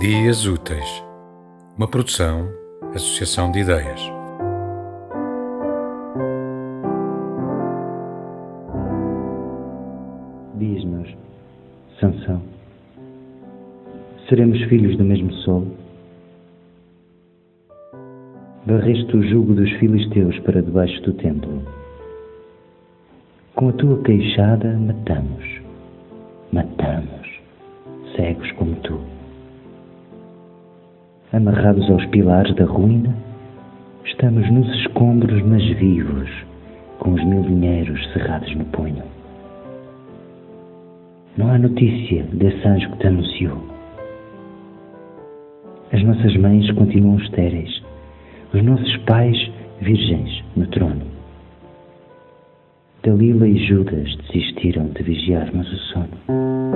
Dias Úteis, uma produção, associação de ideias. Diz-nos, Sansão, seremos filhos do mesmo sol? Varreste o jugo dos filisteus para debaixo do templo. Com a tua queixada matamos, matamos, cegos como tu amarrados aos pilares da ruína, estamos nos escombros, mas vivos, com os mil dinheiros cerrados no punho. Não há notícia desse anjo que te anunciou. As nossas mães continuam estéreis, os nossos pais virgens no trono. Dalila e Judas desistiram de vigiarmos o sono.